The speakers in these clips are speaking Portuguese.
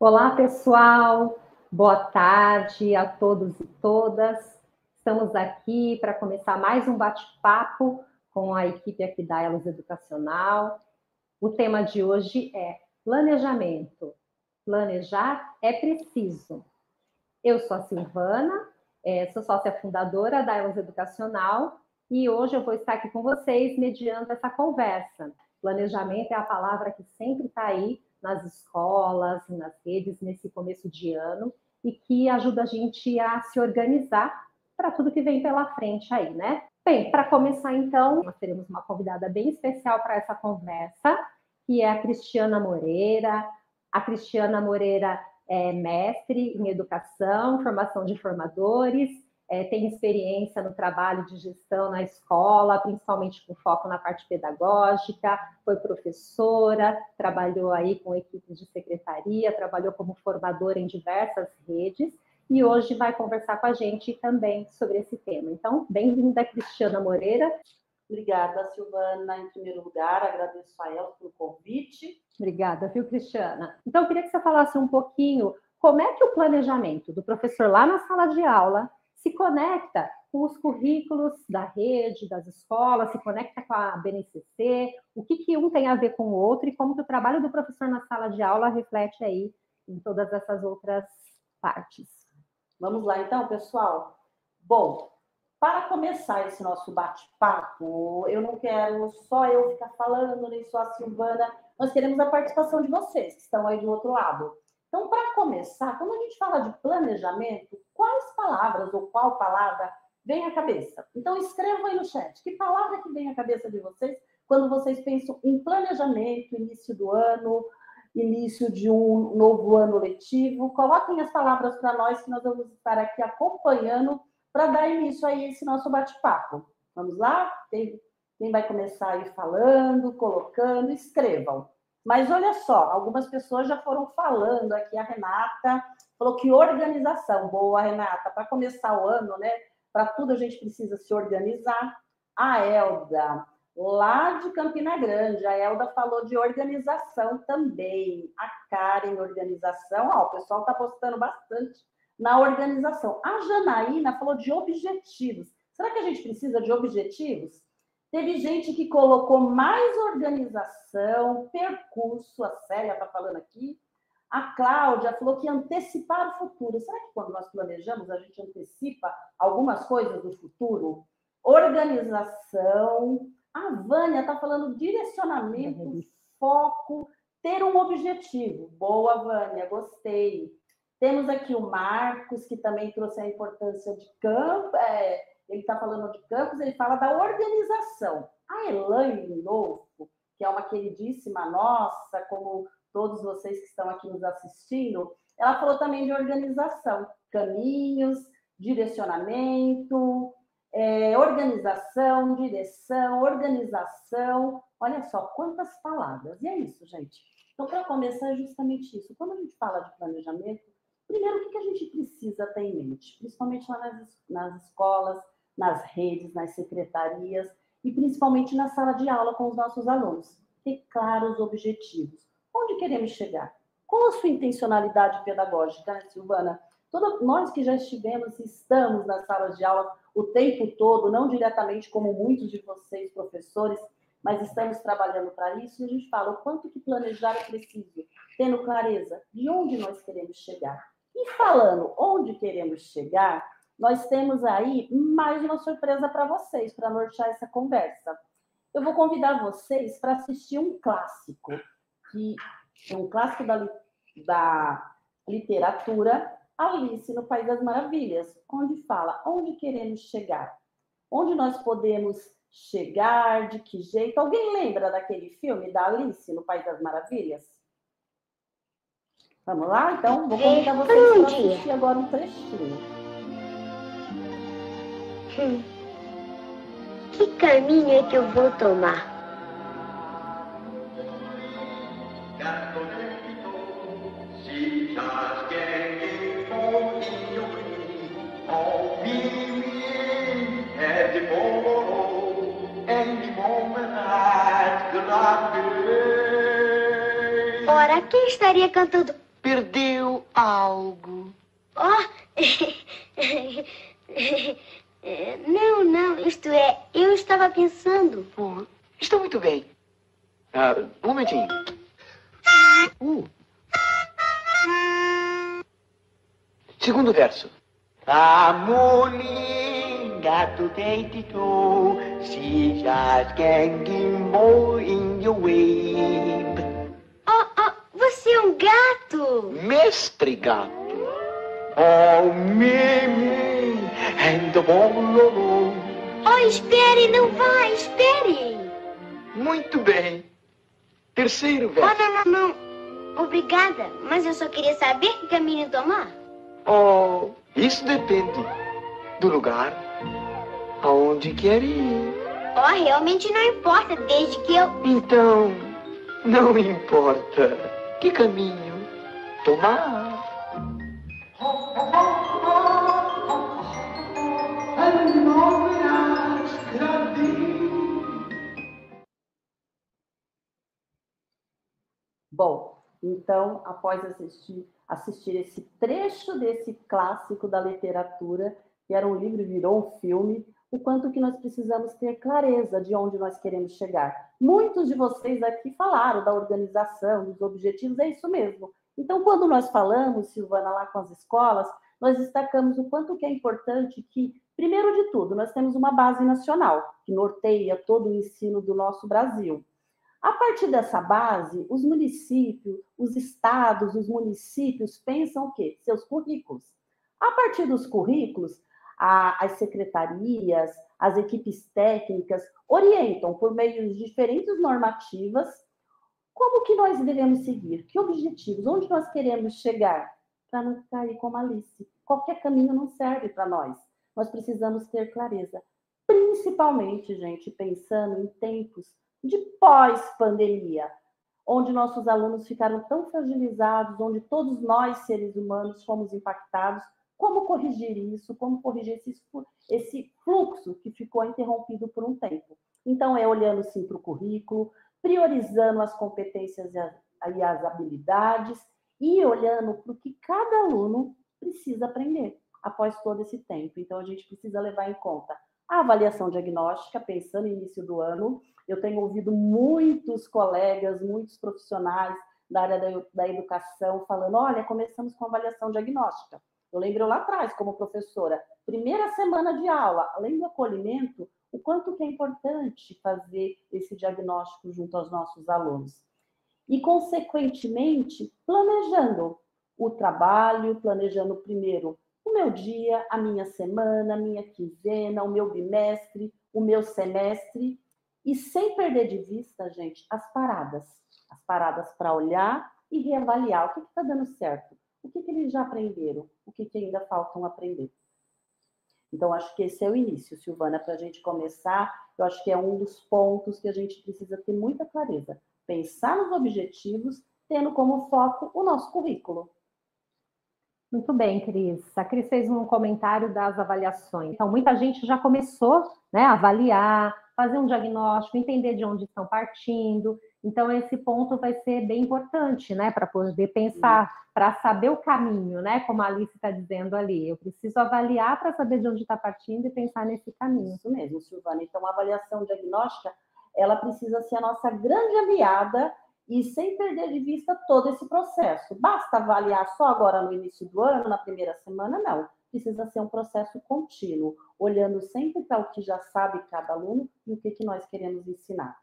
Olá, pessoal. Boa tarde a todos e todas. Estamos aqui para começar mais um bate-papo com a equipe aqui da Elos Educacional. O tema de hoje é planejamento. Planejar é preciso. Eu sou a Silvana, é, sou sócia fundadora da Elos Educacional e hoje eu vou estar aqui com vocês mediando essa conversa. Planejamento é a palavra que sempre está aí nas escolas, nas redes, nesse começo de ano, e que ajuda a gente a se organizar para tudo que vem pela frente aí, né? Bem, para começar então, nós teremos uma convidada bem especial para essa conversa, que é a Cristiana Moreira. A Cristiana Moreira é mestre em educação, formação de formadores, é, tem experiência no trabalho de gestão na escola, principalmente com foco na parte pedagógica, foi professora, trabalhou aí com equipes de secretaria, trabalhou como formadora em diversas redes e hoje vai conversar com a gente também sobre esse tema. Então, bem-vinda, Cristiana Moreira. Obrigada, Silvana. Em primeiro lugar, agradeço a ela pelo convite. Obrigada, viu, Cristiana? Então, eu queria que você falasse um pouquinho como é que o planejamento do professor lá na sala de aula se conecta com os currículos da rede, das escolas, se conecta com a BNCC, o que, que um tem a ver com o outro e como que o trabalho do professor na sala de aula reflete aí em todas essas outras partes. Vamos lá então, pessoal? Bom, para começar esse nosso bate-papo, eu não quero só eu ficar falando, nem só a Silvana, nós queremos a participação de vocês, que estão aí do outro lado. Então, para começar, quando a gente fala de planejamento, quais palavras ou qual palavra vem à cabeça? Então, escrevam aí no chat. Que palavra que vem à cabeça de vocês quando vocês pensam em planejamento, início do ano, início de um novo ano letivo? Coloquem as palavras para nós que nós vamos estar aqui acompanhando para dar início a esse nosso bate-papo. Vamos lá? Quem, quem vai começar aí falando, colocando? Escrevam. Mas olha só, algumas pessoas já foram falando aqui, a Renata falou que organização, boa, Renata, para começar o ano, né? Para tudo a gente precisa se organizar. A Elda, lá de Campina Grande, a Elda falou de organização também. A Karen, organização, ó, o pessoal está postando bastante na organização. A Janaína falou de objetivos. Será que a gente precisa de objetivos? Teve gente que colocou mais organização, percurso, a Célia está falando aqui. A Cláudia falou que antecipar o futuro. Será que quando nós planejamos, a gente antecipa algumas coisas do futuro? Organização. A Vânia está falando direcionamento, foco, ter um objetivo. Boa, Vânia, gostei. Temos aqui o Marcos, que também trouxe a importância de campo, é, ele está falando de campos, ele fala da organização. A Elaine Novo, que é uma queridíssima nossa, como todos vocês que estão aqui nos assistindo, ela falou também de organização, caminhos, direcionamento, é, organização, direção, organização. Olha só quantas palavras. E é isso, gente. Então, para começar, é justamente isso. Quando a gente fala de planejamento, primeiro, o que a gente precisa ter em mente? Principalmente lá nas, nas escolas, nas redes, nas secretarias e principalmente na sala de aula com os nossos alunos. Ter claros objetivos. Onde queremos chegar? Qual a sua intencionalidade pedagógica, né, Silvana? Nós que já estivemos e estamos nas salas de aula o tempo todo, não diretamente como muitos de vocês, professores, mas estamos trabalhando para isso, e a gente fala o quanto que planejar é preciso, tendo clareza de onde nós queremos chegar. E falando onde queremos chegar, nós temos aí mais uma surpresa para vocês, para nortear essa conversa. Eu vou convidar vocês para assistir um clássico, que é um clássico da, da literatura, Alice no País das Maravilhas, onde fala onde queremos chegar, onde nós podemos chegar, de que jeito. Alguém lembra daquele filme da Alice no País das Maravilhas? Vamos lá? Então, vou convidar vocês para assistir agora um trechinho. Hum. Que caminho é que eu vou tomar? Ora, quem estaria cantando? Perdeu algo. Oh! não, não, isto é, eu estava pensando. Oh, está muito bem. Uh, um momentinho. Uh. Segundo verso. Amor gato dente tu, se já mo in your wave. Oh, oh, você é um gato? Mestre gato. Oh, Mimi, and the bololo. Oh, espere, não vá, espere. Muito bem. Terceiro verso. Oh, não, não, não. Obrigada, mas eu só queria saber que caminho tomar. Oh, isso depende do lugar aonde quer ir. Oh, realmente não importa, desde que eu. Então, não importa que caminho tomar. Bom, então, após assistir assistir esse trecho desse clássico da literatura, que era um livro e virou um filme, o quanto que nós precisamos ter clareza de onde nós queremos chegar. Muitos de vocês aqui falaram da organização, dos objetivos, é isso mesmo. Então, quando nós falamos, Silvana, lá com as escolas, nós destacamos o quanto que é importante que, primeiro de tudo, nós temos uma base nacional, que norteia todo o ensino do nosso Brasil. A partir dessa base, os municípios, os estados, os municípios pensam o quê? Seus currículos. A partir dos currículos, a, as secretarias, as equipes técnicas orientam por meio de diferentes normativas como que nós devemos seguir, que objetivos, onde nós queremos chegar, para não cair como Alice. Qualquer caminho não serve para nós. Nós precisamos ter clareza, principalmente, gente, pensando em tempos de pós-pandemia, onde nossos alunos ficaram tão fragilizados, onde todos nós, seres humanos, fomos impactados. Como corrigir isso? Como corrigir esse, esse fluxo que ficou interrompido por um tempo? Então, é olhando sim para o currículo, priorizando as competências e as, habilidades e olhando para o que cada aluno precisa aprender após todo esse tempo. Então, a gente precisa levar em conta a avaliação diagnóstica, pensando no início do ano, eu tenho ouvido muitos colegas, muitos profissionais da área da, educação falando: olha, começamos com avaliação diagnóstica. Eu lembro lá atrás, como professora, primeira semana de aula, além do acolhimento, o quanto que é importante fazer esse diagnóstico junto aos nossos alunos. E, consequentemente, planejando o trabalho, planejando primeiro o meu dia, a minha semana, a minha quinzena, o meu bimestre, o meu semestre, e sem perder de vista, gente, as paradas. As paradas para olhar e reavaliar o que está dando certo, o que, que eles já aprenderam, o que, que ainda faltam aprender. Então, acho que esse é o início, Silvana, para a gente começar. Eu acho que é um dos pontos que a gente precisa ter muita clareza. Pensar nos objetivos, tendo como foco o nosso currículo. Muito bem, Cris. A Cris fez um comentário das avaliações. Então, muita gente já começou né, a avaliar, fazer um diagnóstico, entender de onde estão partindo. Então, esse ponto vai ser bem importante, né, para poder pensar, para saber o caminho, né, como a Alice está dizendo ali. Eu preciso avaliar para saber de onde está partindo e pensar nesse caminho. Isso mesmo, Silvana. Então, a avaliação diagnóstica, ela precisa ser a nossa grande aliada e sem perder de vista todo esse processo. Basta avaliar só agora no início do ano, na primeira semana? Não precisa ser um processo contínuo, olhando sempre para o que já sabe cada aluno e o que, que nós queremos ensinar.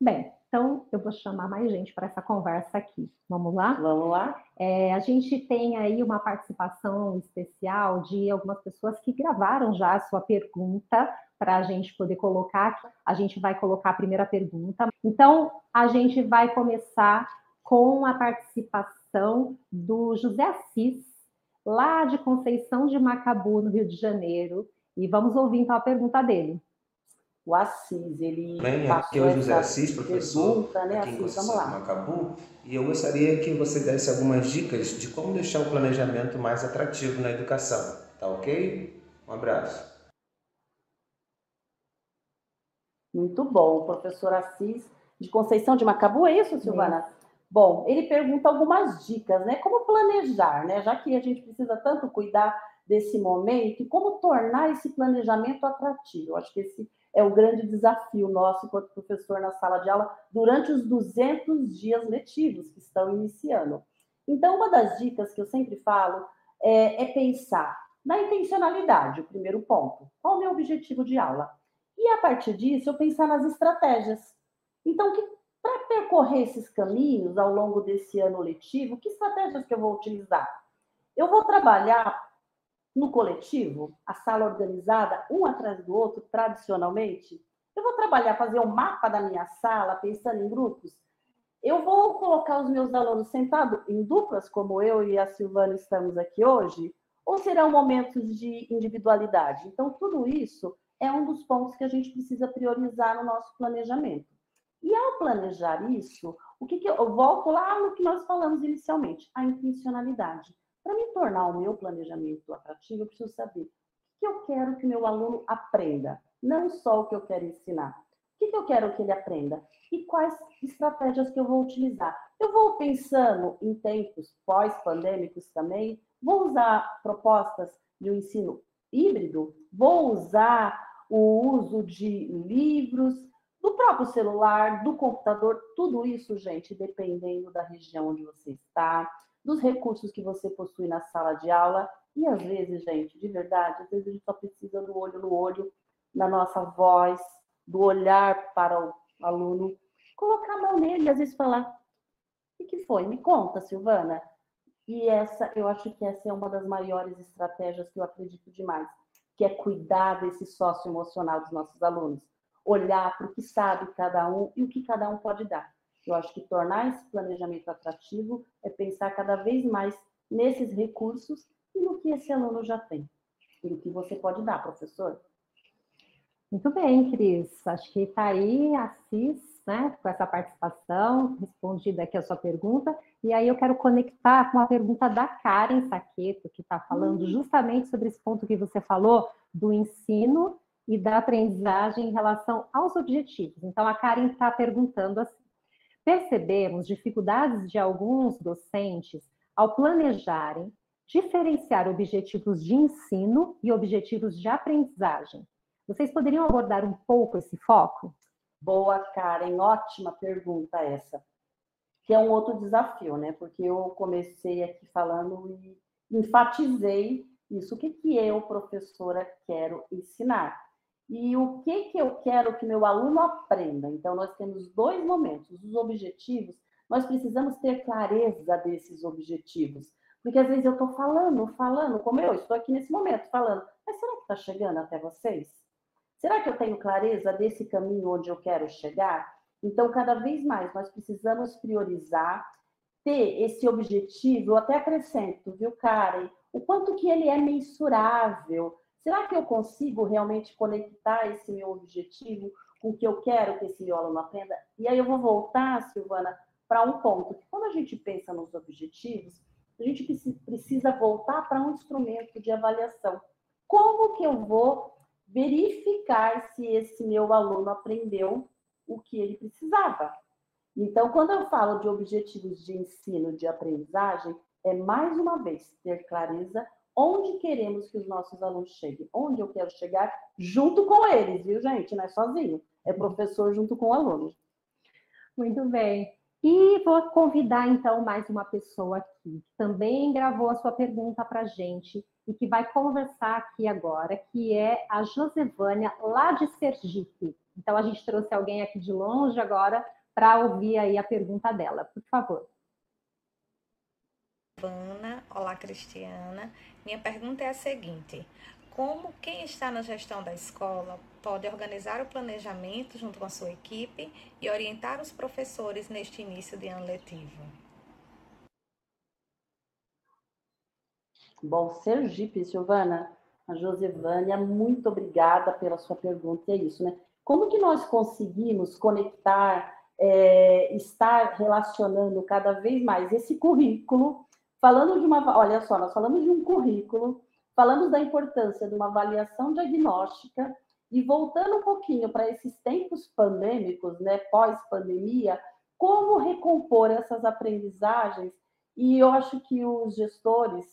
Bem, então eu vou chamar mais gente para essa conversa aqui. Vamos lá? Vamos lá. É, a gente tem aí uma participação especial de algumas pessoas que gravaram já a sua pergunta para a gente poder colocar. A gente vai colocar a primeira pergunta. Então, a gente vai começar com a participação do José Assis, lá de Conceição de Macabu, no Rio de Janeiro. E vamos ouvir então a pergunta dele. O Assis, ele Bem, aqui é o José Assis, professor, pergunta, né, aqui Assis, em Conceição de Macabu, e eu gostaria que você desse algumas dicas de como deixar o planejamento mais atrativo na educação. Tá ok? Um abraço. Muito bom, professor Assis, de Conceição de Macabu, é isso, Silvana? Bom, ele pergunta algumas dicas, né? Como planejar, né? Já que a gente precisa tanto cuidar desse momento, como tornar esse planejamento atrativo. Eu acho que esse é o grande desafio nosso enquanto professor na sala de aula durante os 200 dias letivos que estão iniciando. Então, uma das dicas que eu sempre falo é, é pensar na intencionalidade, o primeiro ponto. Qual é o meu objetivo de aula? E a partir disso, eu pensar nas estratégias. Então, para percorrer esses caminhos ao longo desse ano letivo, que estratégias que eu vou utilizar? Eu vou trabalhar no coletivo, a sala organizada, um atrás do outro, tradicionalmente. Eu vou trabalhar, fazer um mapa da minha sala, pensando em grupos. Eu vou colocar os meus alunos sentados em duplas, como eu e a Silvana estamos aqui hoje, ou serão momentos de individualidade? Então, tudo isso é um dos pontos que a gente precisa priorizar no nosso planejamento. E ao planejar isso, o que, que eu, eu volto lá no que nós falamos inicialmente, a intencionalidade. Para me tornar o meu planejamento atrativo, eu preciso saber o que eu quero que meu aluno aprenda, não só o que eu quero ensinar. O que eu quero que ele aprenda? E quais estratégias que eu vou utilizar? Eu vou pensando em tempos pós-pandêmicos também, vou usar propostas de um ensino híbrido, vou usar o uso de livros, do próprio celular, do computador, tudo isso, gente, dependendo da região onde você está, dos recursos que você possui na sala de aula. E às vezes, gente, de verdade, às vezes a gente só precisa do olho no olho, na nossa voz, do olhar para o aluno, colocar a mão nele, às vezes falar: o que foi? Me conta, Silvana. E essa, eu acho que essa é uma das maiores estratégias que eu acredito demais, que é cuidar desse sócio emocional dos nossos alunos, olhar para o que sabe cada um e o que cada um pode dar. Eu acho que tornar esse planejamento atrativo é pensar cada vez mais nesses recursos e no que esse aluno já tem. E o que você pode dar, professor. Muito bem, Cris. Acho que está aí a CIS né, com essa participação, respondida aqui a sua pergunta. E aí eu quero conectar com a pergunta da Karen Saqueto, que está falando uhum. justamente sobre esse ponto que você falou do ensino e da aprendizagem em relação aos objetivos. Então, a Karen está perguntando assim: percebemos dificuldades de alguns docentes ao planejarem diferenciar objetivos de ensino e objetivos de aprendizagem. Vocês poderiam abordar um pouco esse foco? Boa, Karen, ótima pergunta essa. Que é um outro desafio, né? Porque eu comecei aqui falando e enfatizei isso. O que, que eu, professora, quero ensinar? E o que, que eu quero que meu aluno aprenda? Então, nós temos dois momentos. Os objetivos, nós precisamos ter clareza desses objetivos. Porque às vezes eu estou falando, falando, como eu estou aqui nesse momento falando, mas será que está chegando até vocês? Será que eu tenho clareza desse caminho onde eu quero chegar? Então, cada vez mais nós precisamos priorizar, ter esse objetivo, eu até acrescento, viu, Karen? O quanto que ele é mensurável. Será que eu consigo realmente conectar esse meu objetivo com o que eu quero que esse meu aluno aprenda? E aí eu vou voltar, Silvana, para um ponto, que quando a gente pensa nos objetivos, a gente precisa voltar para um instrumento de avaliação. Como que eu vou verificar se esse meu aluno aprendeu o que ele precisava. Então, quando eu falo de objetivos de ensino, de aprendizagem, é mais uma vez ter clareza onde queremos que os nossos alunos cheguem, onde eu quero chegar junto com eles, viu, gente? Não é sozinho, é professor junto com o aluno. Muito bem. E vou convidar então mais uma pessoa aqui, que também gravou a sua pergunta para a gente e que vai conversar aqui agora, que é a Josevânia, lá de Sergipe. Então, a gente trouxe alguém aqui de longe agora para ouvir aí a pergunta dela. Por favor. Ana, olá Cristiana. Minha pergunta é a seguinte: como quem está na gestão da escola pode organizar o planejamento junto com a sua equipe e orientar os professores neste início de ano letivo? Bom, Sergipe, Silvana, a Josevânia, muito obrigada pela sua pergunta. É isso, né? Como que nós conseguimos conectar, é, estar relacionando cada vez mais esse currículo, falando de uma, olha só, nós falamos de um currículo, falamos da importância de uma avaliação diagnóstica e voltando um pouquinho para esses tempos pandêmicos, né, pós-pandemia, como recompor essas aprendizagens. E eu acho que os gestores,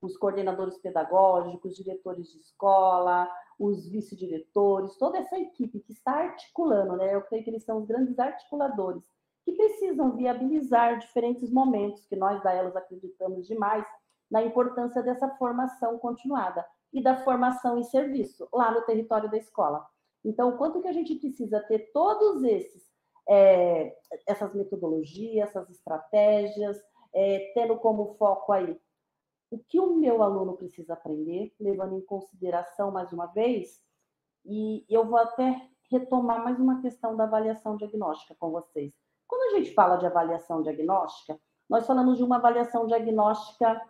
os coordenadores pedagógicos, diretores de escola, os vice-diretores, toda essa equipe que está articulando, né? Eu creio que eles são os grandes articuladores, que precisam viabilizar diferentes momentos, que nós da Elas acreditamos demais na importância dessa formação continuada e da formação em serviço lá no território da escola. Então, quanto que a gente precisa ter todos esses é, essas metodologias, essas estratégias, é, tendo como foco aí o que o meu aluno precisa aprender, levando em consideração mais uma vez, e eu vou até retomar mais uma questão da avaliação diagnóstica com vocês. Quando a gente fala de avaliação diagnóstica, nós falamos de uma avaliação diagnóstica,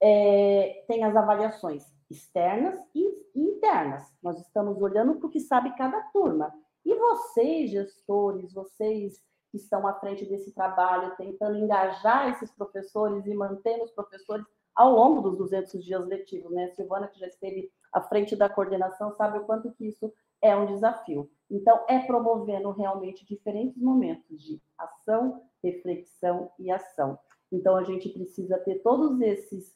é, tem as avaliações externas e internas. Nós estamos olhando para o que sabe cada turma. E vocês, gestores, vocês que estão à frente desse trabalho, tentando engajar esses professores e manter os professores ao longo dos 200 dias letivos, né? Silvana, que já esteve à frente da coordenação, sabe o quanto que isso é um desafio. Então, é promovendo realmente diferentes momentos de ação, reflexão e ação. Então, a gente precisa ter todos esses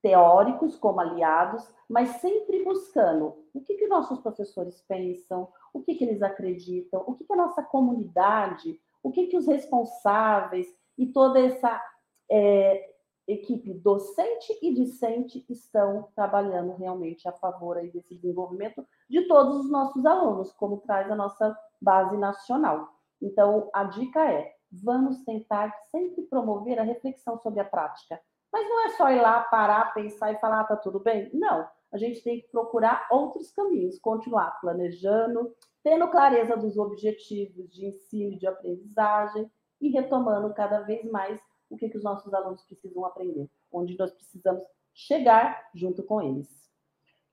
teóricos como aliados, mas sempre buscando o que, que nossos professores pensam, o que, que eles acreditam, o que, que a nossa comunidade, o que, que os responsáveis e toda essa é, equipe docente e discente estão trabalhando realmente a favor aí desse desenvolvimento de todos os nossos alunos, como traz a nossa base nacional. Então, a dica é: vamos tentar sempre promover a reflexão sobre a prática, mas não é só ir lá, parar, pensar e falar, ah, tá tudo bem. Não. A gente tem que procurar outros caminhos, continuar planejando, tendo clareza dos objetivos de ensino e de aprendizagem e retomando cada vez mais o que, que os nossos alunos precisam aprender, onde nós precisamos chegar junto com eles.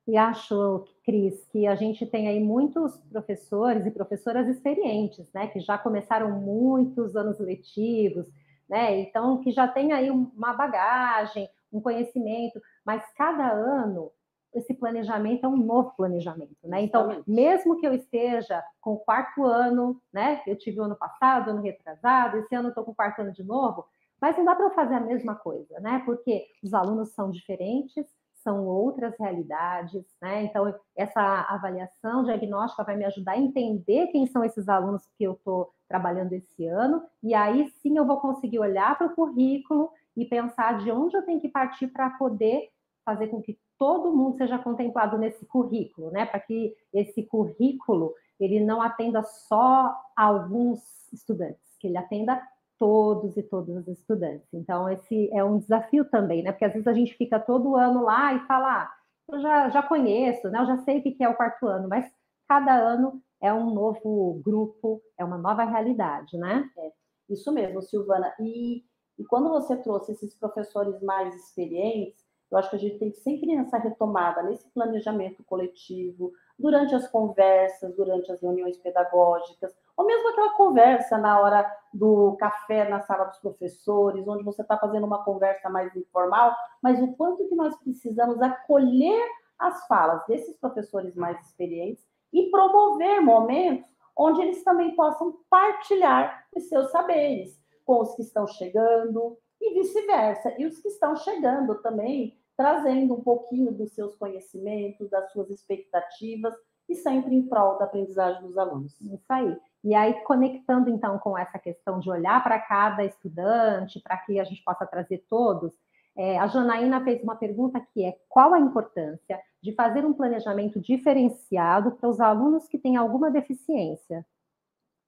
E acho, Cris, que a gente tem aí muitos professores e professoras experientes, né, que já começaram muitos anos letivos, né? Então, que já tem aí uma bagagem, um conhecimento, mas cada ano esse planejamento é um novo planejamento, né? Então, mesmo que eu esteja com o quarto ano, né? Eu tive o ano passado, ano retrasado, esse ano eu estou com o quarto ano de novo, mas não dá para fazer a mesma coisa, né? Porque os alunos são diferentes, são outras realidades, né? Então, essa avaliação diagnóstica vai me ajudar a entender quem são esses alunos que eu estou trabalhando esse ano, e aí sim eu vou conseguir olhar para o currículo e pensar de onde eu tenho que partir para poder fazer com que todo mundo seja contemplado nesse currículo, né? Para que esse currículo ele não atenda só alguns estudantes, que ele atenda todos e todas as estudantes. Então, esse é um desafio também, né? Porque às vezes a gente fica todo ano lá e fala, ah, eu já, já conheço, né? Eu já sei o que é o quarto ano, mas cada ano é um novo grupo, é uma nova realidade, né? É, isso mesmo, Silvana. E, e quando você trouxe esses professores mais experientes, eu acho que a gente tem que sempre nessa retomada, nesse planejamento coletivo, durante as conversas, durante as reuniões pedagógicas, ou mesmo aquela conversa na hora do café na sala dos professores, onde você está fazendo uma conversa mais informal, mas o quanto que nós precisamos acolher as falas desses professores mais experientes e promover momentos onde eles também possam partilhar os seus saberes com os que estão chegando e vice-versa. E os que estão chegando também trazendo um pouquinho dos seus conhecimentos, das suas expectativas e sempre em prol da aprendizagem dos alunos. Isso aí. E aí, conectando então com essa questão de olhar para cada estudante, para que a gente possa trazer todos, é, a Janaína fez uma pergunta que é qual a importância de fazer um planejamento diferenciado para os alunos que têm alguma deficiência?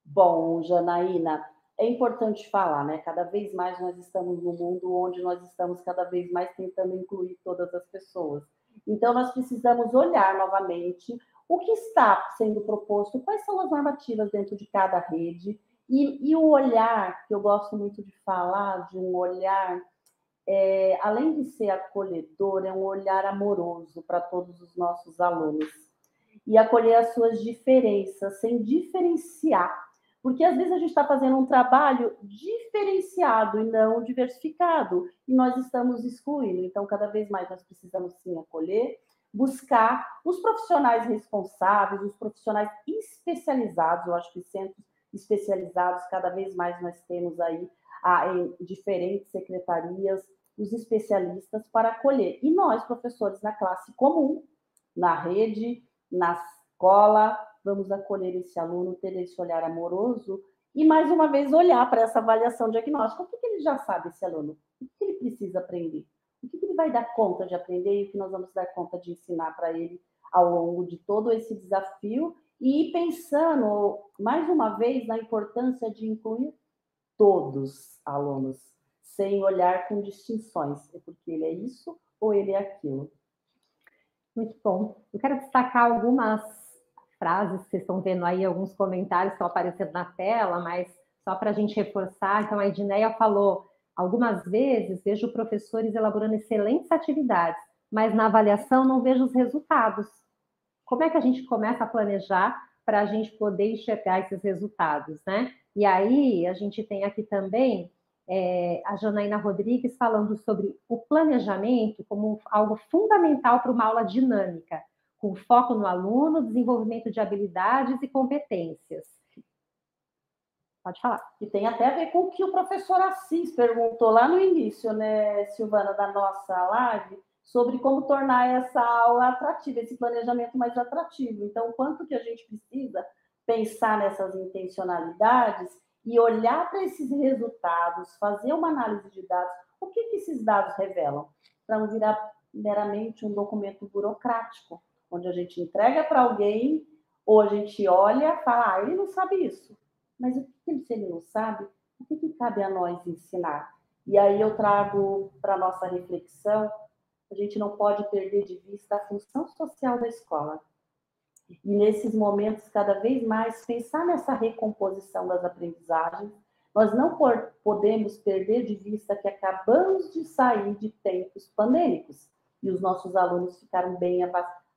Bom, Janaína, é importante falar, né? Cada vez mais nós estamos no mundo onde nós estamos cada vez mais tentando incluir todas as pessoas. Então, nós precisamos olhar novamente o que está sendo proposto, quais são as normativas dentro de cada rede, e, e o olhar, que eu gosto muito de falar, de um olhar é, além de ser acolhedor, é um olhar amoroso para todos os nossos alunos. E acolher as suas diferenças, sem diferenciar. Porque às vezes a gente está fazendo um trabalho diferenciado e não diversificado, e nós estamos excluindo. Então, cada vez mais nós precisamos sim acolher, buscar os profissionais responsáveis, os profissionais especializados. Eu acho que centros especializados, cada vez mais nós temos aí a, em diferentes secretarias os especialistas para acolher. E nós, professores na classe comum, na rede, na escola, vamos acolher esse aluno, ter esse olhar amoroso e, mais uma vez, olhar para essa avaliação diagnóstica. O que, que ele já sabe, esse aluno? O que, ele precisa aprender? O que, ele vai dar conta de aprender e o que nós vamos dar conta de ensinar para ele ao longo de todo esse desafio e pensando, mais uma vez, na importância de incluir todos os alunos, sem olhar com distinções, é porque ele é isso ou ele é aquilo. Muito bom. Eu quero destacar algumas frases que vocês estão vendo aí, alguns comentários que estão aparecendo na tela, mas só para a gente reforçar. Então, a Edneia falou: algumas vezes vejo professores elaborando excelentes atividades, mas na avaliação não vejo os resultados. Como é que a gente começa a planejar para a gente poder enxergar esses resultados, né? E aí a gente tem aqui também é, a Janaína Rodrigues falando sobre o planejamento como algo fundamental para uma aula dinâmica, com foco no aluno, desenvolvimento de habilidades e competências. Pode falar. E tem até a ver com o que o professor Assis perguntou lá no início, né, Silvana, da nossa live, sobre como tornar essa aula atrativa, esse planejamento mais atrativo. Então, quanto que a gente precisa pensar nessas intencionalidades e olhar para esses resultados, fazer uma análise de dados. O que, que esses dados revelam? Para não virar meramente um documento burocrático, onde a gente entrega para alguém, ou a gente olha e fala, ah, ele não sabe isso. Mas o que se ele não sabe, o que, que cabe a nós ensinar? E aí eu trago para nossa reflexão, a gente não pode perder de vista a função social da escola. E nesses momentos, cada vez mais, pensar nessa recomposição das aprendizagens. Nós não podemos perder de vista que acabamos de sair de tempos pandêmicos e os nossos alunos ficaram bem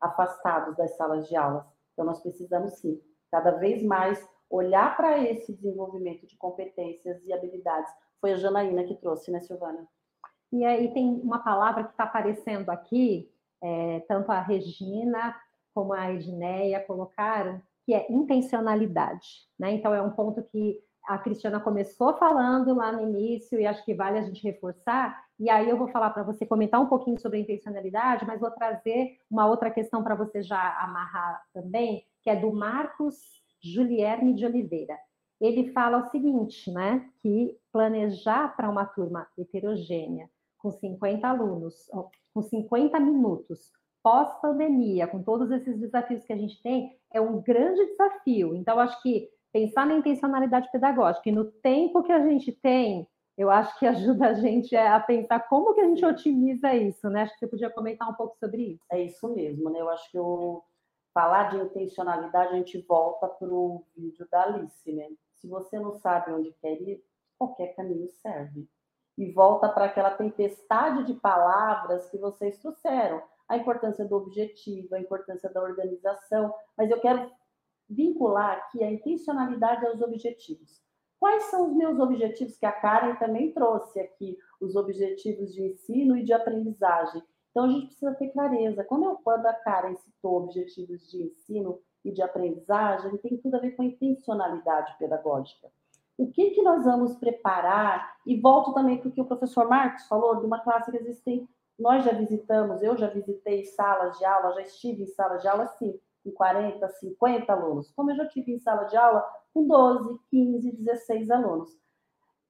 afastados das salas de aulas. Então, nós precisamos, sim, cada vez mais olhar para esse desenvolvimento de competências e habilidades. Foi a Janaína que trouxe, né, Silvana? E aí tem uma palavra que está aparecendo aqui, é, tanto a Regina como a Edneia colocaram, que é intencionalidade. Né? Então, é um ponto que a Cristiana começou falando lá no início e acho que vale a gente reforçar. E aí eu vou falar para você comentar um pouquinho sobre a intencionalidade, mas vou trazer uma outra questão para você já amarrar também, que é do Marcos Julierme de Oliveira. Ele fala o seguinte, né, que planejar para uma turma heterogênea com 50 alunos, com 50 minutos, pós-pandemia, com todos esses desafios que a gente tem, é um grande desafio. Então, acho que pensar na intencionalidade pedagógica e no tempo que a gente tem, eu acho que ajuda a gente a pensar como que a gente otimiza isso, né? Acho que você podia comentar um pouco sobre isso. É isso mesmo, né? Eu acho que eu falar de intencionalidade, a gente volta para o vídeo da Alice, né? Se você não sabe onde quer ir, qualquer caminho serve. E volta para aquela tempestade de palavras que vocês trouxeram a importância do objetivo, a importância da organização, mas eu quero vincular aqui a intencionalidade aos objetivos. Quais são os meus objetivos que a Karen também trouxe aqui, os objetivos de ensino e de aprendizagem? Então a gente precisa ter clareza. Quando eu quando a Karen citou objetivos de ensino e de aprendizagem, tem tudo a ver com a intencionalidade pedagógica. O que, que nós vamos preparar? E volto também para o que o professor Marcos falou, de uma classe que existem nós já visitamos, eu já visitei salas de aula, já estive em salas de aula, sim, com 40, 50 alunos, como eu já tive em sala de aula com 12, 15, 16 alunos.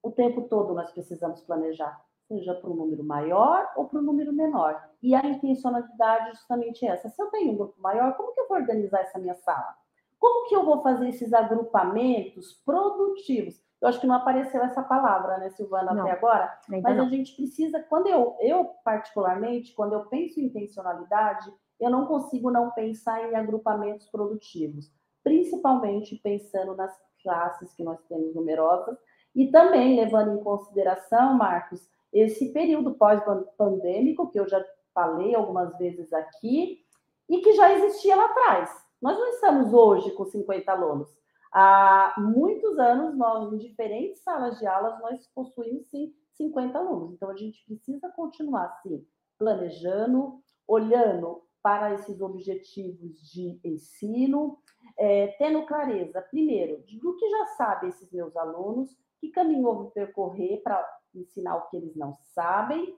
O tempo todo nós precisamos planejar, seja para um número maior ou para um número menor. E a intencionalidade é justamente essa. Se eu tenho um grupo maior, como que eu vou organizar essa minha sala? Como que eu vou fazer esses agrupamentos produtivos? Eu acho que não apareceu essa palavra, né, Silvana, não, até agora. Mas não. a gente precisa, quando eu, eu particularmente, quando eu penso em intencionalidade, eu não consigo não pensar em agrupamentos produtivos, principalmente pensando nas classes que nós temos numerosas e também levando em consideração, Marcos, esse período pós-pandêmico que eu já falei algumas vezes aqui e que já existia lá atrás. Nós não estamos hoje com 50 alunos. Há muitos anos, nós, em diferentes salas de aulas, nós possuímos, sim, 50 alunos. Então, a gente precisa continuar, sim, planejando, olhando para esses objetivos de ensino, é, tendo clareza, primeiro, do que já sabem esses meus alunos, que caminho vou percorrer para ensinar o que eles não sabem,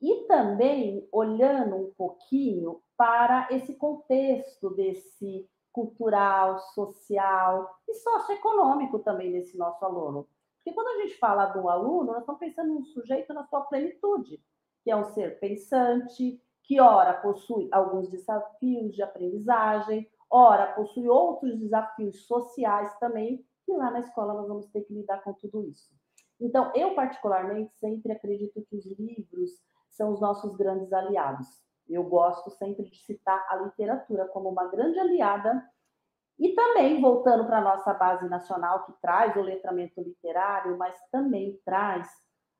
e também olhando um pouquinho para esse contexto desse cultural, social e socioeconômico também desse nosso aluno. Porque quando a gente fala de um aluno, nós estamos pensando num sujeito na sua plenitude, que é um ser pensante, que ora possui alguns desafios de aprendizagem, ora possui outros desafios sociais também, e lá na escola nós vamos ter que lidar com tudo isso. Então, eu particularmente sempre acredito que os livros são os nossos grandes aliados. Eu gosto sempre de citar a literatura como uma grande aliada e também, voltando para a nossa base nacional, que traz o letramento literário, mas também traz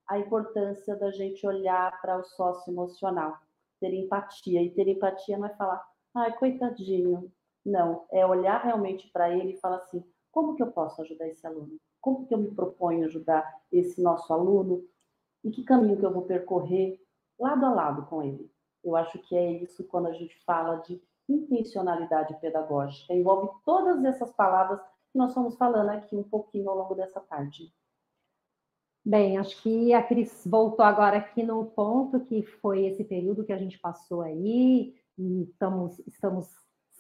a importância da gente olhar para o sócio emocional, ter empatia. E ter empatia não é falar, ai, coitadinho. Não, é olhar realmente para ele e falar assim: como que eu posso ajudar esse aluno? Como que eu me proponho ajudar esse nosso aluno? E que caminho que eu vou percorrer lado a lado com ele? Eu acho que é isso quando a gente fala de intencionalidade pedagógica. Envolve todas essas palavras que nós estamos falando aqui um pouquinho ao longo dessa tarde. Bem, acho que a Cris voltou agora aqui no ponto que foi esse período que a gente passou aí, e estamos, estamos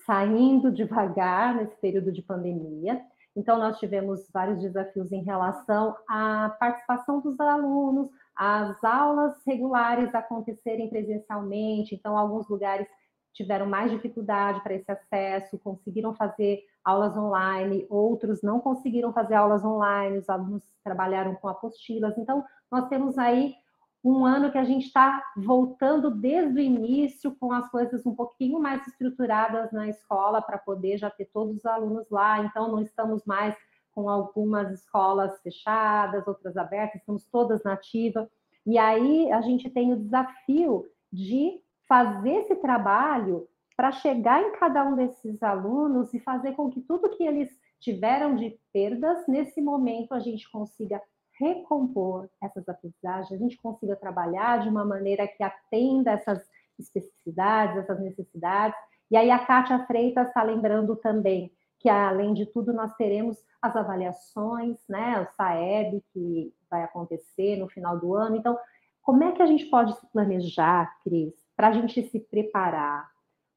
saindo devagar nesse período de pandemia. Então, nós tivemos vários desafios em relação à participação dos alunos, as aulas regulares acontecerem presencialmente, então, alguns lugares tiveram mais dificuldade para esse acesso, conseguiram fazer aulas online, outros não conseguiram fazer aulas online, os alunos trabalharam com apostilas. Então, nós temos aí um ano que a gente está voltando desde o início com as coisas um pouquinho mais estruturadas na escola para poder já ter todos os alunos lá. Então, não estamos mais com algumas escolas fechadas, outras abertas, estamos todas na ativa. E aí a gente tem o desafio de fazer esse trabalho para chegar em cada um desses alunos e fazer com que tudo que eles tiveram de perdas, nesse momento a gente consiga recompor essas aprendizagens, a gente consiga trabalhar de uma maneira que atenda essas especificidades, essas necessidades. E aí a Kátia Freitas está lembrando também que, além de tudo, nós teremos as avaliações, né, o SAEB, que vai acontecer no final do ano. Então, como é que a gente pode se planejar, Cris, para a gente se preparar,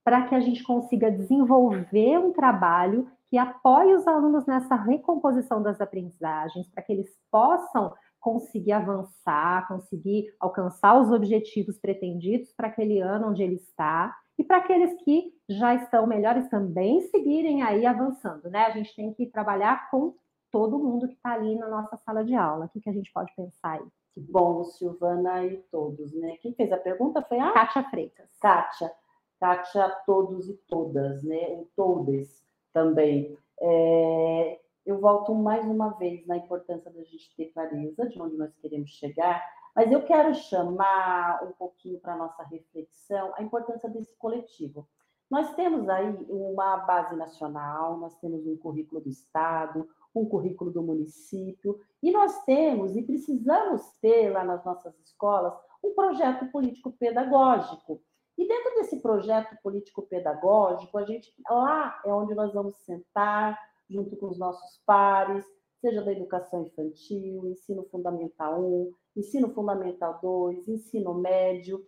para que a gente consiga desenvolver um trabalho que apoie os alunos nessa recomposição das aprendizagens, para que eles possam conseguir avançar, conseguir alcançar os objetivos pretendidos para aquele ano onde ele está, e para aqueles que já estão melhores também seguirem aí avançando, né? A gente tem que trabalhar com todo mundo que está ali na nossa sala de aula. O que, que a gente pode pensar aí? Que bom, Silvana e todos, né? Quem fez a pergunta foi a Kátia Freitas. Kátia. Kátia, todos e todas, né? Ou todas também. É, eu volto mais uma vez na importância da gente ter clareza de onde nós queremos chegar, mas eu quero chamar um pouquinho para nossa reflexão a importância desse coletivo. Nós temos aí uma base nacional, nós temos um currículo do Estado, um currículo do município, e nós temos e precisamos ter lá nas nossas escolas um projeto político-pedagógico. E dentro desse projeto político-pedagógico, a gente lá é onde nós vamos sentar junto com os nossos pares, seja da educação infantil, ensino fundamental 1, ensino fundamental 2, ensino médio,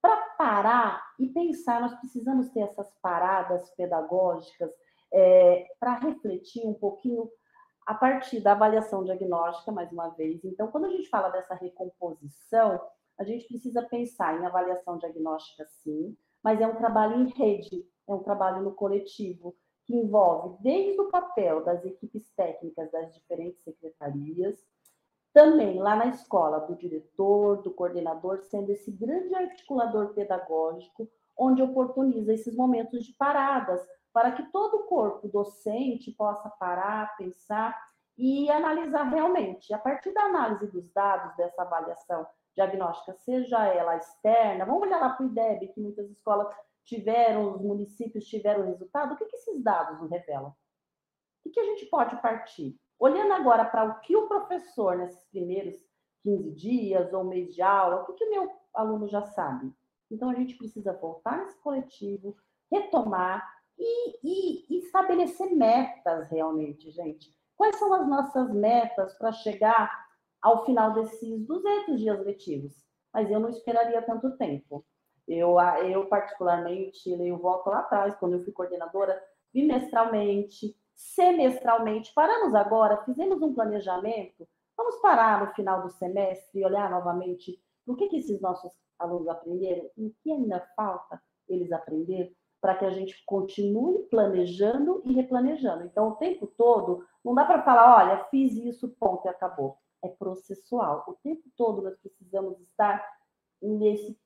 para parar e pensar, nós precisamos ter essas paradas pedagógicas é, para refletir um pouquinho a partir da avaliação diagnóstica, mais uma vez. Então, quando a gente fala dessa recomposição, a gente precisa pensar em avaliação diagnóstica, sim, mas é um trabalho em rede, é um trabalho no coletivo, que envolve desde o papel das equipes técnicas das diferentes secretarias, também lá na escola, do diretor, do coordenador, sendo esse grande articulador pedagógico, onde oportuniza esses momentos de paradas para que todo o corpo docente possa parar, pensar e analisar realmente. A partir da análise dos dados dessa avaliação diagnóstica, seja ela externa, vamos olhar lá para o IDEB, que muitas escolas tiveram, os municípios tiveram resultado, o que, que esses dados nos revelam? O que, a gente pode partir? Olhando agora para o que o professor, nesses primeiros 15 dias ou mês de aula, o que, que o meu aluno já sabe? Então, a gente precisa voltar nesse coletivo, retomar, e, e estabelecer metas realmente, gente. Quais são as nossas metas para chegar ao final desses 200 dias letivos? Mas eu não esperaria tanto tempo. Eu, eu particularmente, eu volto lá atrás, quando eu fui coordenadora, bimestralmente, semestralmente, paramos agora, fizemos um planejamento, vamos parar no final do semestre e olhar novamente o que, que esses nossos alunos aprenderam e o que ainda falta eles aprender para que a gente continue planejando e replanejando. Então, o tempo todo, não dá para falar, olha, fiz isso, ponto, e acabou. É processual. O tempo todo nós precisamos estar nesse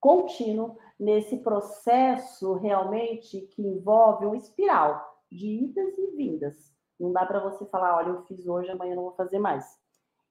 contínuo, nesse processo realmente que envolve uma espiral de idas e vindas. Não dá para você falar, olha, eu fiz hoje, amanhã não vou fazer mais.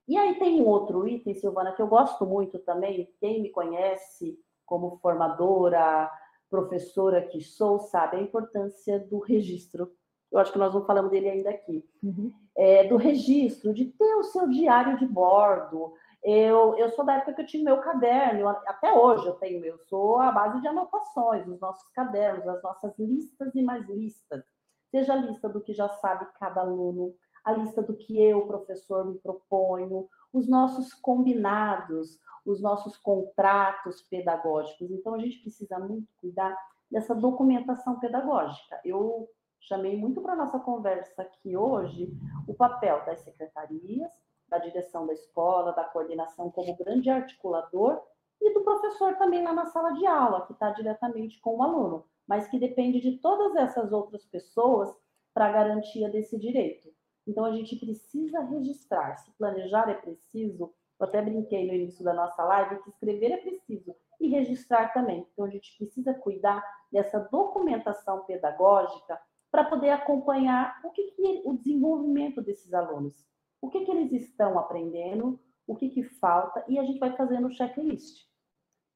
E aí tem um outro item, Silvana, que eu gosto muito também, quem me conhece como formadora, professora que sou, sabe a importância do registro. Eu acho que nós não falamos dele ainda aqui. Uhum. É, do registro, de ter o seu diário de bordo. Eu, eu sou da época que eu tinha meu caderno, até hoje eu tenho meu, sou a base de anotações, os nossos cadernos, as nossas listas e mais listas. Seja a lista do que já sabe cada aluno, a lista do que eu, professor, me proponho, os nossos combinados, os nossos contratos pedagógicos. Então, a gente precisa muito cuidar dessa documentação pedagógica. Eu chamei muito para nossa conversa aqui hoje o papel das secretarias, da direção da escola, da coordenação como grande articulador e do professor também lá na sala de aula, que está diretamente com o aluno, mas que depende de todas essas outras pessoas para a garantia desse direito. Então, a gente precisa registrar. Se planejar é preciso, eu até brinquei no início da nossa live que escrever é preciso e registrar também. Então, a gente precisa cuidar dessa documentação pedagógica para poder acompanhar o que, que o desenvolvimento desses alunos, o que, que eles estão aprendendo, o que, que falta, e a gente vai fazendo o checklist.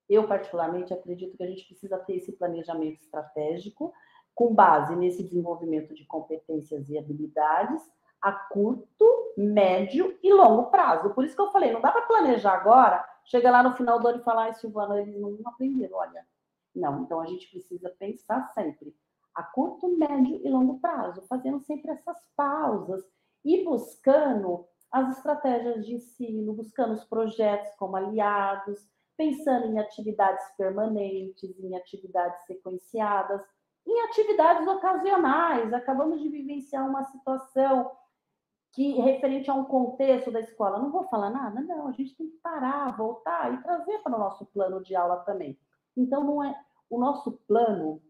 Eu, particularmente, acredito que a gente precisa ter esse planejamento estratégico com base nesse desenvolvimento de competências e habilidades a curto, médio e longo prazo. Por isso que eu falei, não dá para planejar agora, chega lá no final do ano e falar, ah, Silvana, eles não aprenderam, olha. Não, então a gente precisa pensar sempre a curto, médio e longo prazo, fazendo sempre essas pausas e buscando as estratégias de ensino, buscando os projetos como aliados, pensando em atividades permanentes, em atividades sequenciadas, em atividades ocasionais. Acabamos de vivenciar uma situação que referente a um contexto da escola, não vou falar nada, não, a gente tem que parar, voltar e trazer para o nosso plano de aula também. Então, não é o nosso plano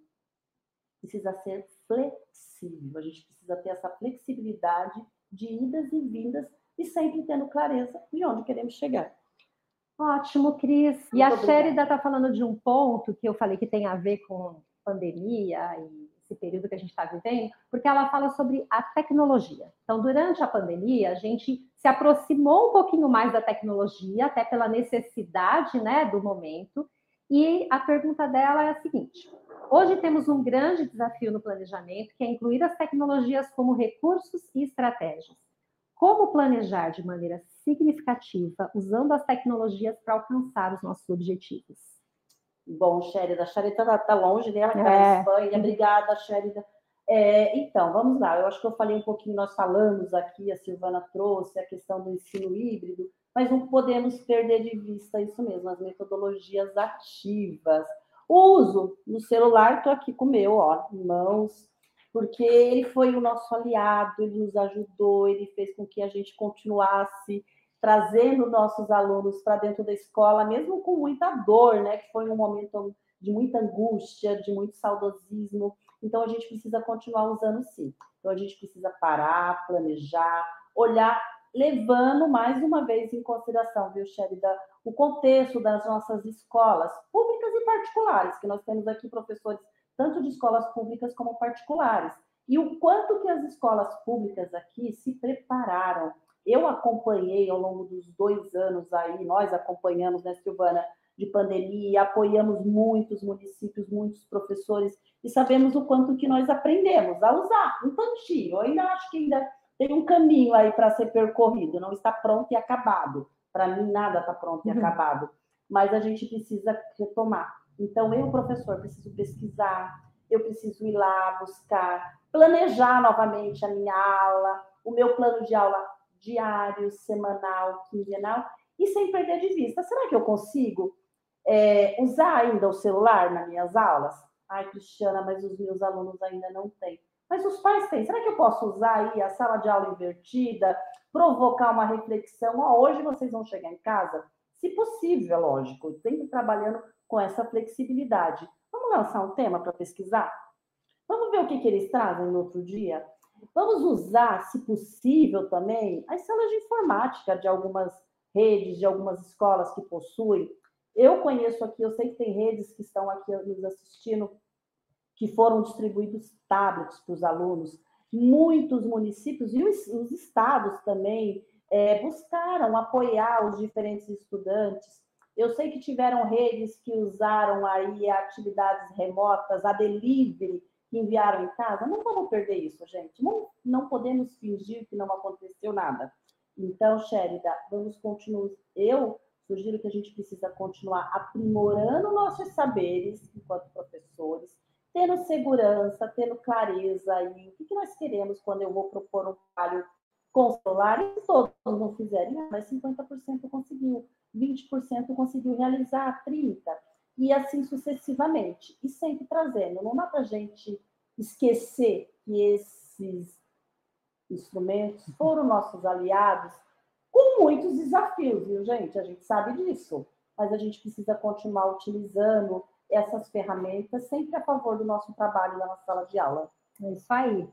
precisa ser flexível, a gente precisa ter essa flexibilidade de idas e vindas e sempre tendo clareza de onde queremos chegar. Ótimo, Cris. Muito e a Sherida está falando de um ponto que eu falei que tem a ver com pandemia e esse período que a gente está vivendo, porque ela fala sobre a tecnologia. Então, durante a pandemia, a gente se aproximou um pouquinho mais da tecnologia, até pela necessidade né, do momento. E a pergunta dela é a seguinte: hoje temos um grande desafio no planejamento, que é incluir as tecnologias como recursos e estratégias. Como planejar de maneira significativa usando as tecnologias para alcançar os nossos objetivos? Bom, Sherida, a Sherida está tá longe, né? Ela está é. na Espanha. Obrigada, Sherida. É, então, vamos lá. Eu acho que eu falei um pouquinho, nós falamos aqui, a Silvana trouxe a questão do ensino híbrido, mas não podemos perder de vista isso mesmo, as metodologias ativas. Uso no celular, estou aqui com o meu, ó, mãos, porque ele foi o nosso aliado, ele nos ajudou, ele fez com que a gente continuasse trazendo nossos alunos para dentro da escola, mesmo com muita dor, né? Que foi um momento de muita angústia, de muito saudosismo. Então, a gente precisa continuar usando sim. Então, a gente precisa parar, planejar, olhar, levando mais uma vez em consideração, viu, Sherida, o contexto das nossas escolas, públicas e particulares, que nós temos aqui professores tanto de escolas públicas como particulares. E o quanto que as escolas públicas aqui se prepararam eu acompanhei ao longo dos dois anos aí, nós acompanhamos, né, Silvana, de pandemia, apoiamos muitos municípios, muitos professores, e sabemos o quanto que nós aprendemos a usar um tantinho. Eu ainda acho que ainda tem um caminho aí para ser percorrido, não está pronto e acabado. Para mim, nada está pronto e uhum. acabado, mas a gente precisa retomar. Então, eu, professor, preciso pesquisar, eu preciso ir lá buscar, planejar novamente a minha aula, o meu plano de aula diário, semanal, quinzenal, e sem perder de vista. Será que eu consigo é, usar ainda o celular nas minhas aulas? Ai, Cristiana, mas os meus alunos ainda não têm. Mas os pais têm. Será que eu posso usar aí a sala de aula invertida, provocar uma reflexão? Hoje vocês vão chegar em casa, se possível, é lógico, sempre trabalhando com essa flexibilidade. Vamos lançar um tema para pesquisar? Vamos ver o que, que eles trazem no outro dia? Vamos usar, se possível, também as salas de informática de algumas redes, de algumas escolas que possuem. Eu conheço aqui, eu sei que tem redes que estão aqui nos assistindo, que foram distribuídos tablets para os alunos. Muitos municípios e os, os estados também é, buscaram apoiar os diferentes estudantes. Eu sei que tiveram redes que usaram aí atividades remotas, a delivery, que enviaram em casa. Não vamos perder isso, gente. Não, não podemos fingir que não aconteceu nada. Então, Sherida, vamos continuar. Eu sugiro que a gente precisa continuar aprimorando nossos saberes enquanto professores, tendo segurança, tendo clareza aí, o que, que nós queremos quando eu vou propor um trabalho com celular, e todos não fizerem, ah, mas 50% conseguiu, 20% conseguiu realizar, 30%, e assim sucessivamente, e sempre trazendo, não dá para a gente esquecer que esses instrumentos foram nossos aliados com muitos desafios, viu, gente? A gente sabe disso, mas a gente precisa continuar utilizando essas ferramentas sempre a favor do nosso trabalho na sala de aula. É isso aí.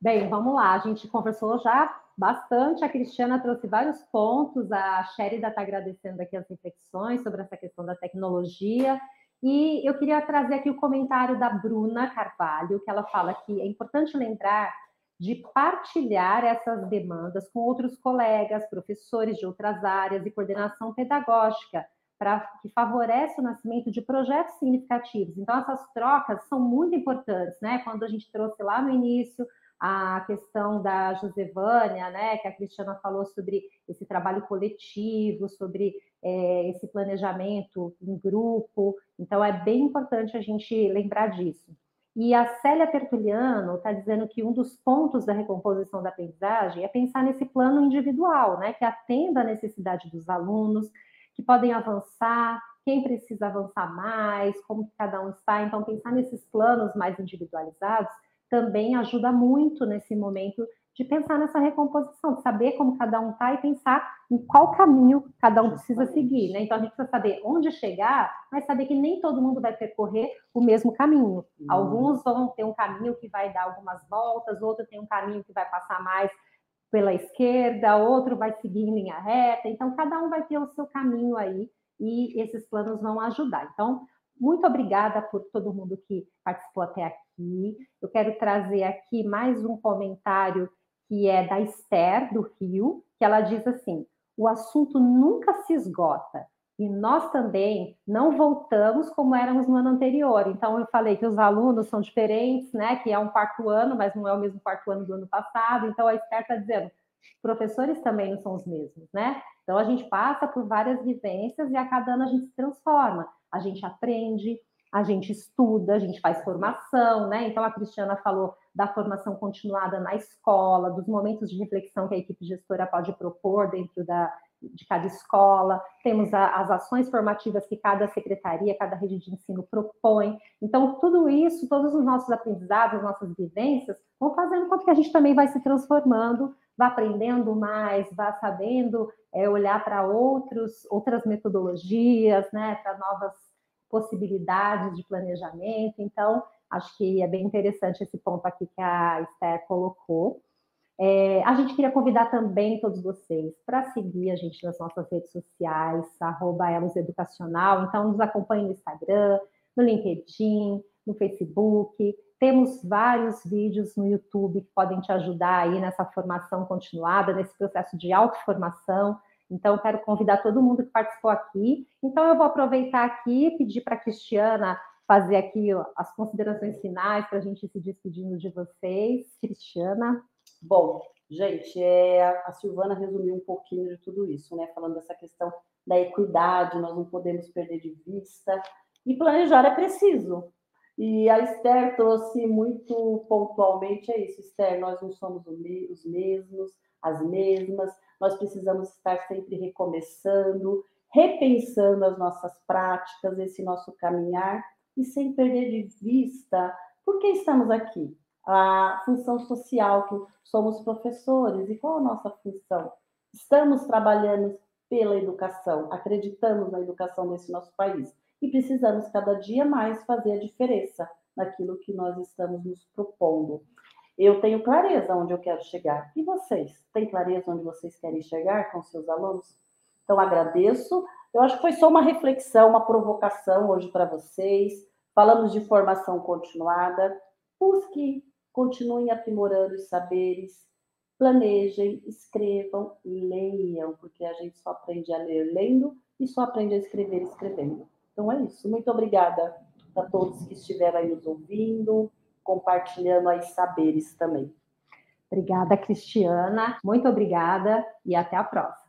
Bem, vamos lá. A gente conversou já bastante. A Cristiana trouxe vários pontos. A Sherida está agradecendo aqui as reflexões sobre essa questão da tecnologia. E eu queria trazer aqui o comentário da Bruna Carvalho, que ela fala que é importante lembrar de partilhar essas demandas com outros colegas, professores de outras áreas e coordenação pedagógica, para que favorece o nascimento de projetos significativos. Então, essas trocas são muito importantes, né? Quando a gente trouxe lá no início a questão da Josevânia, né, que a Cristiana falou sobre esse trabalho coletivo, sobre é, esse planejamento em grupo. Então, é bem importante a gente lembrar disso. E a Célia Tertuliano está dizendo que um dos pontos da recomposição da aprendizagem é pensar nesse plano individual, né, que atenda à necessidade dos alunos, que podem avançar, quem precisa avançar mais, como cada um está. Então, pensar nesses planos mais individualizados também ajuda muito nesse momento de pensar nessa recomposição, de saber como cada um está e pensar em qual caminho cada um precisa seguir, né? Então a gente precisa saber onde chegar, mas saber que nem todo mundo vai percorrer o mesmo caminho. Alguns vão ter um caminho que vai dar algumas voltas, outro tem um caminho que vai passar mais pela esquerda, outro vai seguir em linha reta. Então cada um vai ter o seu caminho aí e esses planos vão ajudar. Então muito obrigada por todo mundo que participou até aqui. Eu quero trazer aqui mais um comentário que é da Esther, do Rio, que ela diz assim: o assunto nunca se esgota. E nós também não voltamos como éramos no ano anterior. Então, eu falei que os alunos são diferentes, né? Que é um quarto ano, mas não é o mesmo quarto ano do ano passado. Então, a Esther está dizendo, professores também não são os mesmos, né? Então, a gente passa por várias vivências e a cada ano a gente se transforma a gente aprende, a gente estuda, a gente faz formação, né? Então a Cristiana falou da formação continuada na escola, dos momentos de reflexão que a equipe gestora pode propor dentro da, de cada escola, temos a, as ações formativas que cada secretaria, cada rede de ensino propõe. Então, tudo isso, todos os nossos aprendizados, as nossas vivências, vão fazendo com que a gente também vai se transformando, vá aprendendo mais, vá sabendo é, olhar para outros, outras metodologias, né, para novas possibilidades de planejamento. Então, acho que é bem interessante esse ponto aqui que a Esther colocou. É, a gente queria convidar também todos vocês para seguir a gente nas nossas redes sociais, arroba Elos Educacional. Então, nos acompanhe no Instagram, no LinkedIn, no Facebook. Temos vários vídeos no YouTube que podem te ajudar aí nessa formação continuada, nesse processo de autoformação. Então, quero convidar todo mundo que participou aqui. Então, eu vou aproveitar aqui e pedir para a Cristiana fazer aqui as considerações finais para a gente se despedindo de vocês. Cristiana. Bom, gente, é, a Silvana resumiu um pouquinho de tudo isso, né? Falando dessa questão da equidade, nós não podemos perder de vista. E planejar é preciso. E a Esther trouxe muito pontualmente é isso, Esther, nós não somos os mesmos, as mesmas, nós precisamos estar sempre recomeçando, repensando as nossas práticas, esse nosso caminhar, e sem perder de vista por que estamos aqui. A função social, que somos professores, e qual a nossa função? Estamos trabalhando pela educação, acreditamos na educação desse nosso país e precisamos cada dia mais fazer a diferença naquilo que nós estamos nos propondo. Eu tenho clareza onde eu quero chegar. E vocês? Têm clareza onde vocês querem chegar com seus alunos? Então, agradeço. Eu acho que foi só uma reflexão, uma provocação hoje para vocês. Falamos de formação continuada. Busque, continuem aprimorando os saberes, planejem, escrevam, leiam, porque a gente só aprende a ler lendo e só aprende a escrever escrevendo. Então é isso. Muito obrigada a todos que estiveram aí nos ouvindo, compartilhando aí saberes também. Obrigada, Cristiana. Muito obrigada e até a próxima.